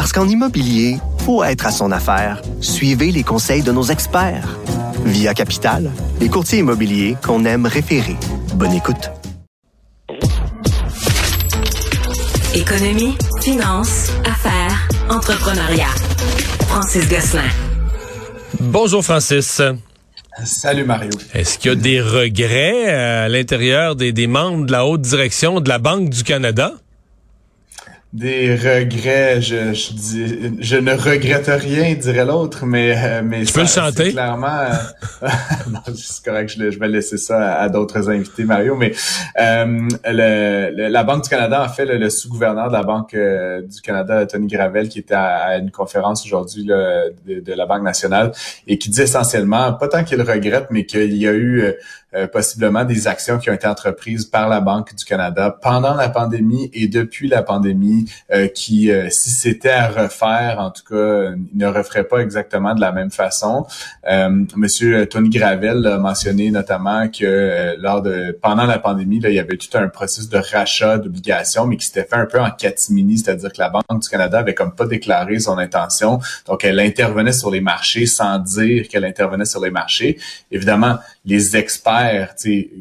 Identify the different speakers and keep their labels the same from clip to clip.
Speaker 1: Parce qu'en immobilier, faut être à son affaire. Suivez les conseils de nos experts. Via Capital, les courtiers immobiliers qu'on aime référer. Bonne écoute.
Speaker 2: Économie, finance, affaires, entrepreneuriat. Francis Gosselin.
Speaker 3: Bonjour Francis.
Speaker 4: Salut Mario.
Speaker 3: Est-ce qu'il y a des regrets à l'intérieur des, des membres de la haute direction de la Banque du Canada?
Speaker 4: Des regrets, je, je, dis, je ne regrette rien, dirait l'autre, mais euh, mais
Speaker 3: tu peux le chanter?
Speaker 4: Clairement, euh, c'est correct, je, je, vais laisser ça à, d'autres invités, Mario. Mais euh, le, la Banque du Canada, en fait, le, sous-gouverneur de la Banque euh, du Canada, Tony Gravel, qui était à, une conférence aujourd'hui de, de, la Banque nationale et qui dit essentiellement, pas tant qu'il regrette, mais qu'il y a eu euh, possiblement des actions qui ont été entreprises par la Banque du Canada pendant la pandémie et depuis la pandémie euh, qui, euh, si c'était à refaire, en tout cas, ne referait pas exactement de la même façon. Monsieur Tony Gravel a mentionné notamment que lors de pendant la pandémie, là, il y avait tout un processus de rachat d'obligations, mais qui s'était fait un peu en catimini, c'est-à-dire que la Banque du Canada avait comme pas déclaré son intention. Donc, elle intervenait sur les marchés sans dire qu'elle intervenait sur les marchés. Évidemment, les experts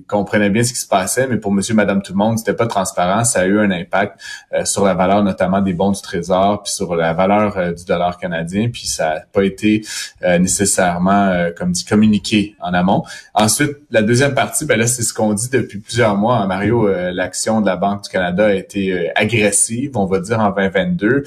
Speaker 4: comprenaient bien ce qui se passait, mais pour monsieur, madame, tout le monde, c'était pas transparent. Ça a eu un impact euh, sur la valeur notamment des bons du Trésor, puis sur la valeur euh, du dollar canadien, puis ça n'a pas été euh, nécessairement, comme dit, communiqué en amont. Ensuite, la deuxième partie, ben là, c'est ce qu'on dit depuis plusieurs mois. Hein, Mario, l'action de la Banque du Canada a été agressive, on va dire, en 2022,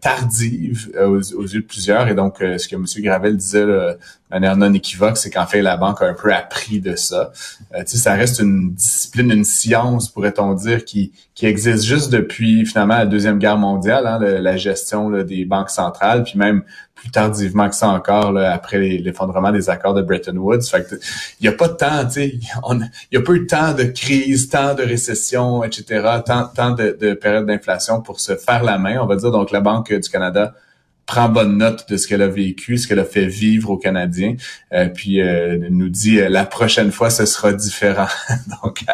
Speaker 4: tardive aux, yeux de plusieurs. Et donc, ce que monsieur Gravel disait de manière non équivoque, c'est qu'en fait, la banque a un peu appris de ça. Euh, ça reste une discipline, une science, pourrait-on dire, qui, qui existe juste depuis finalement la Deuxième Guerre mondiale, hein, la gestion des banques centrales, puis même plus tardivement que ça encore, après l'effondrement des accords de Bretton Woods. Fait que, il n'y a pas de temps, tu sais, il n'y a pas eu de temps de crise, tant de récession, etc., tant, tant de périodes d'inflation pour se faire la main, on va dire. Donc, la Banque du Canada prend bonne note de ce qu'elle a vécu, ce qu'elle a fait vivre aux Canadiens, euh, puis euh, nous dit euh, la prochaine fois ce sera différent. Donc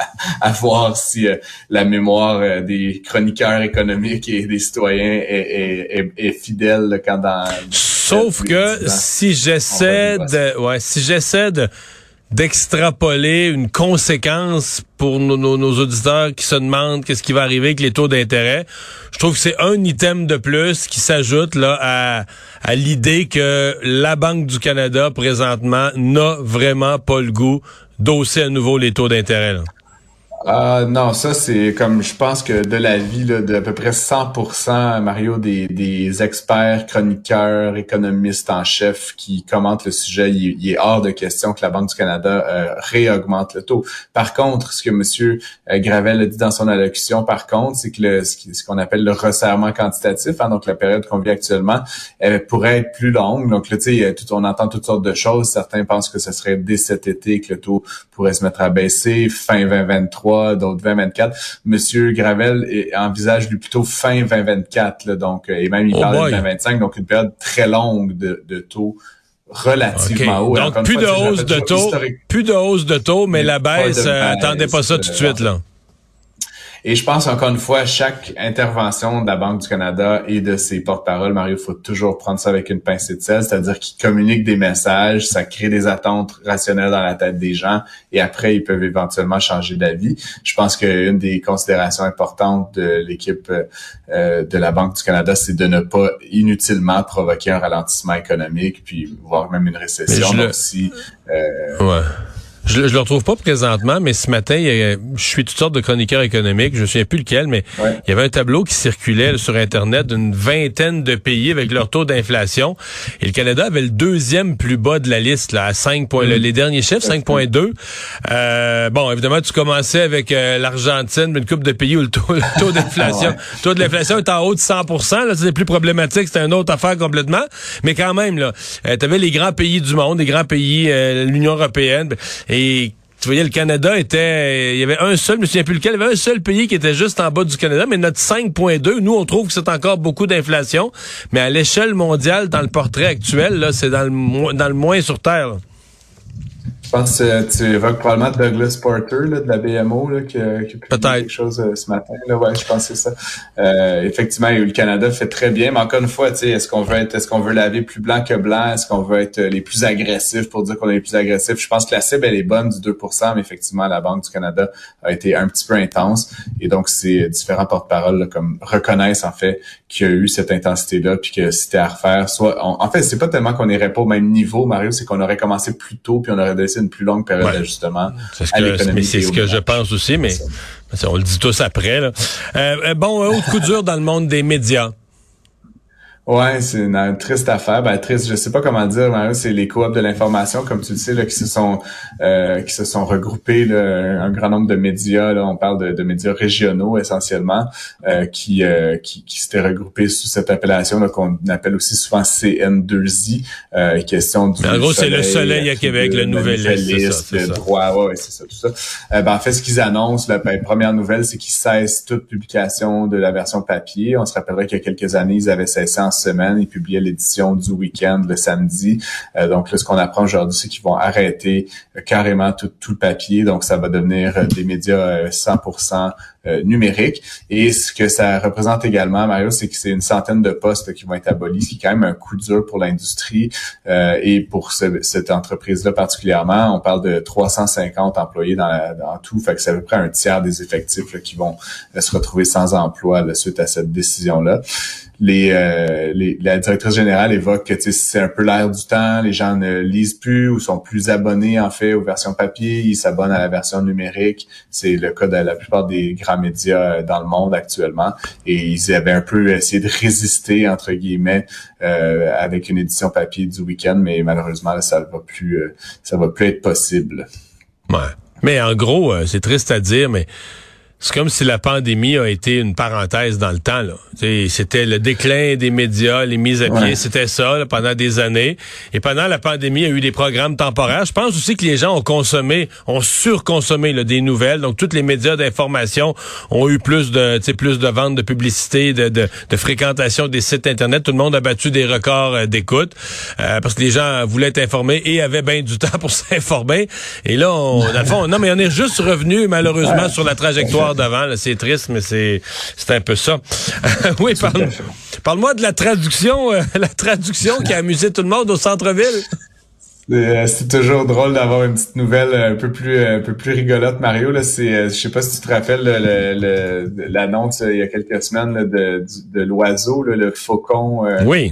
Speaker 4: à, voir si la mémoire des chroniqueurs économiques et des citoyens est, est, fidèle quand dans.
Speaker 3: Sauf que si j'essaie de, ouais, si j'essaie de d'extrapoler une conséquence pour nos, auditeurs qui se demandent qu'est-ce qui va arriver avec les taux d'intérêt. Je trouve que c'est un item de plus qui s'ajoute là à, à l'idée que la Banque du Canada présentement n'a vraiment pas le goût d'hausser à nouveau les taux d'intérêt.
Speaker 4: Ah non, ça c'est comme je pense que de la vie là, de à peu près 100% Mario des, des experts, chroniqueurs, économistes en chef qui commentent le sujet, il, est hors de question que la Banque du Canada euh, réaugmente le taux. Par contre, ce que Monsieur euh, Gravel a dit dans son allocution, par contre, c'est que le, ce qu'on appelle le resserrement quantitatif, hein, donc la période qu'on vit actuellement, elle pourrait être plus longue. Donc là, tu sais, on entend toutes sortes de choses. Certains pensent que ce serait dès cet été que le taux pourrait se mettre à baisser, fin 2023 d'autres 2024. Monsieur Gravel envisage lui plutôt fin 2024, donc, euh, et même il oh parle de 2025, donc une période très longue de, de taux relativement haut.
Speaker 3: Donc, plus de hausse de taux, plus de hausse de taux, mais, la baisse, euh, attendez pas ça tout de suite, là.
Speaker 4: Et je pense encore une fois, chaque intervention de la Banque du Canada et de ses porte-paroles, Mario, il faut toujours prendre ça avec une pincée de sel, c'est-à-dire qu'ils communiquent des messages, ça crée des attentes rationnelles dans la tête des gens et après, ils peuvent éventuellement changer d'avis. Je pense qu'une des considérations importantes de l'équipe euh, de la Banque du Canada, c'est de ne pas inutilement provoquer un ralentissement économique, puis voire même une récession.
Speaker 3: aussi. Euh, ouais. Je, je le retrouve pas présentement, mais ce matin, je suis toutes sortes de chroniqueurs économiques, je ne sais plus lequel, mais il y avait un tableau qui circulait sur Internet d'une vingtaine de pays avec leur taux d'inflation. Et le Canada avait le deuxième plus bas de la liste, là, à 5 points. Les derniers chiffres, 5,2. Euh, bon, évidemment, tu commençais avec euh, l'Argentine, une coupe de pays où le taux, d'inflation, le taux de l'inflation est en haut de 100 Là, c'est plus problématique, c'est une autre affaire complètement. Mais quand même, là, euh, tu avais les grands pays du monde, les grands pays, euh, l'Union européenne. Et tu voyais, le Canada était, il y avait un seul, je me souviens plus lequel, il y avait un seul pays qui était juste en bas du Canada, mais notre 5.2, nous, on trouve que c'est encore beaucoup d'inflation, mais à l'échelle mondiale, dans le portrait actuel, là, c'est dans le, dans le moins sur Terre.
Speaker 4: Je pense que tu évoques probablement Douglas Porter là, de la BMO là, qui, a, qui quelque chose euh, ce matin. Là. Ouais, je pense que c'est ça. Euh, effectivement, le Canada fait très bien, mais encore une fois, est-ce qu'on veut être, est-ce qu'on veut laver plus blanc que blanc? Est-ce qu'on veut être les plus agressifs pour dire qu'on est les plus agressifs? Je pense que la cible, elle est bonne du 2% mais effectivement, la Banque du Canada a été un petit peu intense. Et donc, ces différents porte-parole comme reconnaissent en fait qu'il y a eu cette intensité-là, puis que c'était à refaire. Soit, en fait, c'est pas tellement qu'on n'irait pas au même niveau, Mario, c'est qu'on aurait commencé plus tôt, puis on aurait laissé une plus longue période d'ajustement
Speaker 3: C'est ce que je pense aussi, mais on le dit tous après. Là. Euh, euh bon, autre coup dur dans le monde des médias.
Speaker 4: Ouais, c'est une, triste affaire. Ben, triste, je sais pas comment dire, mais c'est les coops de l'information, comme tu le sais, là, qui se sont euh, qui se sont regroupés, là, un grand nombre de médias. Là, on parle de, de médias régionaux essentiellement, euh, qui, euh, qui, qui s'étaient regroupés sous cette appellation qu'on appelle aussi souvent CN2I, euh, question du.
Speaker 3: en gros, c'est le Soleil à Québec, le nouvel
Speaker 4: liste, le droit, ouais, c'est ça, tout ça. Euh, ben, en fait, ce qu'ils annoncent, la ben, première nouvelle, c'est qu'ils cessent toute publication de la version papier. On se rappellerait qu'il y a quelques années, ils avaient cessé en semaine. Ils publiaient l'édition du week-end le samedi. Euh, donc là, ce qu'on apprend aujourd'hui, c'est qu'ils vont arrêter euh, carrément tout, tout, le papier. Donc ça va devenir euh, des médias 100% numériques. Et ce que ça représente également, Mario, c'est que c'est une centaine de postes qui vont être abolis, ce qui est quand même un coup dur pour l'industrie et pour cette entreprise-là particulièrement. On parle de 350 employés dans, dans tout, fait que c'est à peu près un tiers des effectifs qui vont se retrouver sans emploi suite à cette décision-là les, euh, les, la directrice générale évoque que c'est un peu l'air du temps, les gens ne lisent plus ou sont plus abonnés en fait aux versions papier, ils s'abonnent à la version numérique. C'est le cas de la plupart des grands médias euh, dans le monde actuellement. Et ils avaient un peu essayé de résister entre guillemets euh, avec une édition papier du week-end, mais malheureusement ça va plus ça va plus être possible.
Speaker 3: Ouais. Mais en gros, c'est triste à dire, mais c'est comme si la pandémie a été une parenthèse dans le temps. C'était le déclin des médias, les mises à pied, c'était ça pendant des années. Et pendant la pandémie, il y a eu des programmes temporaires. Je pense aussi que les gens ont consommé, ont surconsommé là, des nouvelles. Donc, tous les médias d'information ont eu plus de, plus de ventes de publicité, de, de, de, fréquentation des sites Internet. Tout le monde a battu des records euh, d'écoute euh, parce que les gens voulaient être informés et avaient bien du temps pour s'informer. Et là, on, dans le fond, non, mais on est juste revenu malheureusement sur la trajectoire d'avant. C'est triste, mais c'est un peu ça. oui, parle, parle-moi de la traduction, euh, la traduction qui a amusé tout le monde au centre-ville.
Speaker 4: Euh, c'est toujours drôle d'avoir une petite nouvelle un peu plus un peu plus rigolote Mario là. C'est euh, je sais pas si tu te rappelles l'annonce il y a quelques semaines de, de l'oiseau le faucon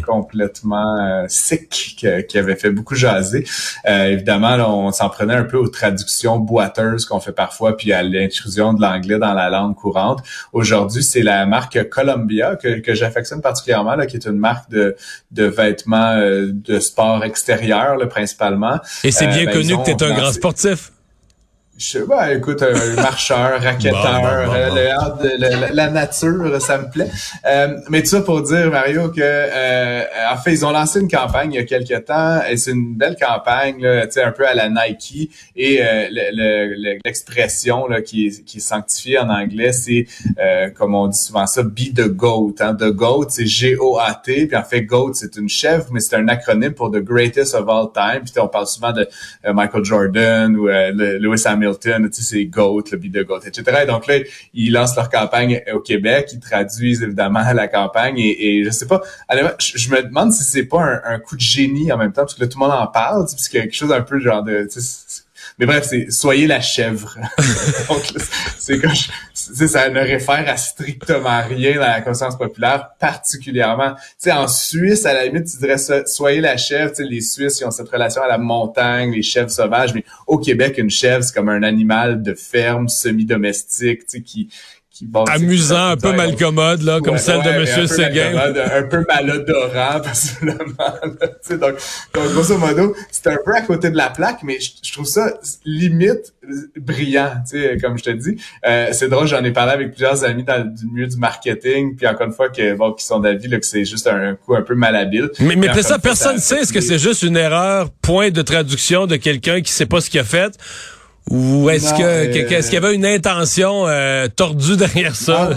Speaker 4: complètement sick qui, avait fait beaucoup jaser. Évidemment on s'en prenait un peu aux traductions boiteuses qu'on fait parfois puis à l'intrusion de l'anglais dans la langue courante. Aujourd'hui c'est la marque Columbia que, que j'affectionne particulièrement là qui est une marque de de vêtements de sport extérieur le principal
Speaker 3: et c'est bien euh, ben, connu que tu es un grand sportif.
Speaker 4: Je sais pas, écoute, un marcheur, raquetteur, euh, la nature, ça me plaît. Euh, mais tout ça pour dire, Mario, que euh, en fait, ils ont lancé une campagne il y a quelques temps, et c'est une belle campagne, là, un peu à la Nike, et l'expression là, qui, est, qui est sanctifiée en anglais, c'est, comme on dit souvent ça, be the goat. Hein? The goat, c'est G-O-A-T, puis en fait, goat, c'est une chèvre, mais c'est un acronyme pour the greatest of all time. Puis on parle souvent de Michael Jordan ou Lewis Hamilton Tu sais, c'est GOAT, le de GOAT, etc. Et donc là, ils lancent leur campagne au Québec, ils traduisent évidemment la campagne et, je sais pas, je, me demande si c'est pas un, coup de génie en même temps, parce que là, tout le monde en parle, qu'il y a quelque chose un peu genre de, Mais bref, c'est soyez la chèvre. Donc, c'est comme ça ne réfère à strictement rien dans la conscience populaire, particulièrement. Tu sais, en Suisse, à la limite, tu dirais soyez la chèvre. Tu sais, les Suisses, ils ont cette relation à la montagne, les chèvres sauvages. Mais au Québec, une chèvre, c'est comme un animal de ferme, semi-domestique, tu sais, qui
Speaker 3: amusant, un peu malcommode, là, comme celle de Monsieur Séguin.
Speaker 4: Un peu malodorant, possiblement. donc, donc, grosso modo, c'est un peu à côté de la plaque, mais je, trouve ça limite brillant, tu sais, comme je te dis. Euh, c'est drôle, j'en ai parlé avec plusieurs amis dans le milieu du marketing, puis encore une fois, que, bon, qui sont d'avis que c'est juste un, coup un peu malhabile.
Speaker 3: Mais, mais ça, personne ne sait, est-ce que c'est juste une erreur, point de traduction de quelqu'un qui sait pas ce qu'il a fait, ou est-ce que qu'est-ce qu'il y avait une intention euh, tordue derrière ça?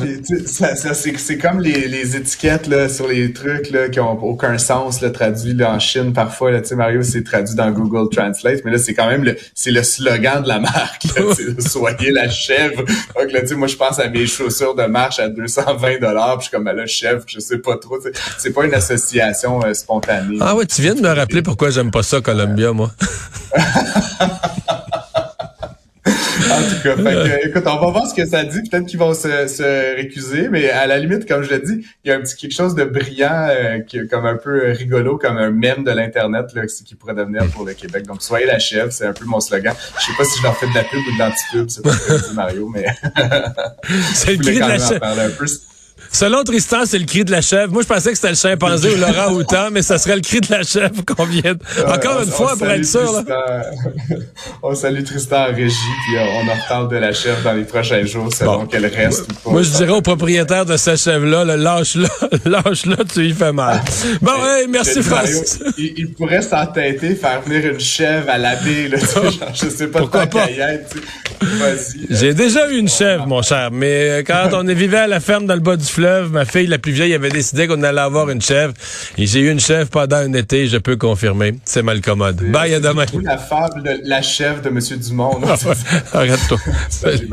Speaker 4: ça, ça c'est comme les, les, étiquettes là, sur les trucs là, qui ont aucun sens là, traduits là, en Chine parfois. Là, Mario, c'est traduit dans Google Translate, mais là, c'est quand même le c'est le slogan de la marque. Soyez la chèvre. Donc là, moi, je pense à mes chaussures de marche à 220 dollars. Je suis comme à la chèvre, je sais pas trop. C'est pas une association euh, spontanée.
Speaker 3: Ah ouais, tu viens de me rappeler pourquoi j'aime pas ça, Columbia, moi.
Speaker 4: en tout cas, fait écoute, on va voir ce que ça dit. Peut-être qu'ils vont se, se, récuser, mais à la limite, comme je l'ai dit, il y a un petit quelque chose de brillant, euh, qui, comme un peu rigolo, comme un mème de l'internet là, qui pourrait devenir pour le Québec. Donc, soyez la chef, c'est un peu mon slogan. Je sais pas si je leur fais de la pub ou de l'anti-pub, c'est pas ce que Mario, mais
Speaker 3: c'est le cri de la chef. Selon Tristan, c'est le cri de la chèvre. Moi, je pensais que c'était le chimpanzé ou Laurent Houtan, mais ça serait le cri de la chèvre qu'on vient. Encore une fois, pour être sûr.
Speaker 4: on salue Tristan en régie, puis euh, on en reparle de la chèvre dans les prochains jours, selon qu'elle reste ou pas.
Speaker 3: Moi, je dirais au propriétaire de cette chèvre-là, lâche-la, lâche-la, tu y fais mal. Bon, hey, merci Francis.
Speaker 4: Il, pourrait s'entêter, faire venir une chèvre à l'abbé, là, genre, je sais pas Pourquoi pas?
Speaker 3: J'ai déjà eu une chèvre, mon cher, mais quand on est vivait à la ferme dans le bas du fleuve, ma fille la plus vieille avait décidé qu'on allait avoir une chèvre. Et j'ai eu une chèvre pendant un été, je peux confirmer. C'est mal commode. Bye, à demain.
Speaker 4: la fable de la chèvre de M. Dumont.
Speaker 3: Arrête-toi. Salut,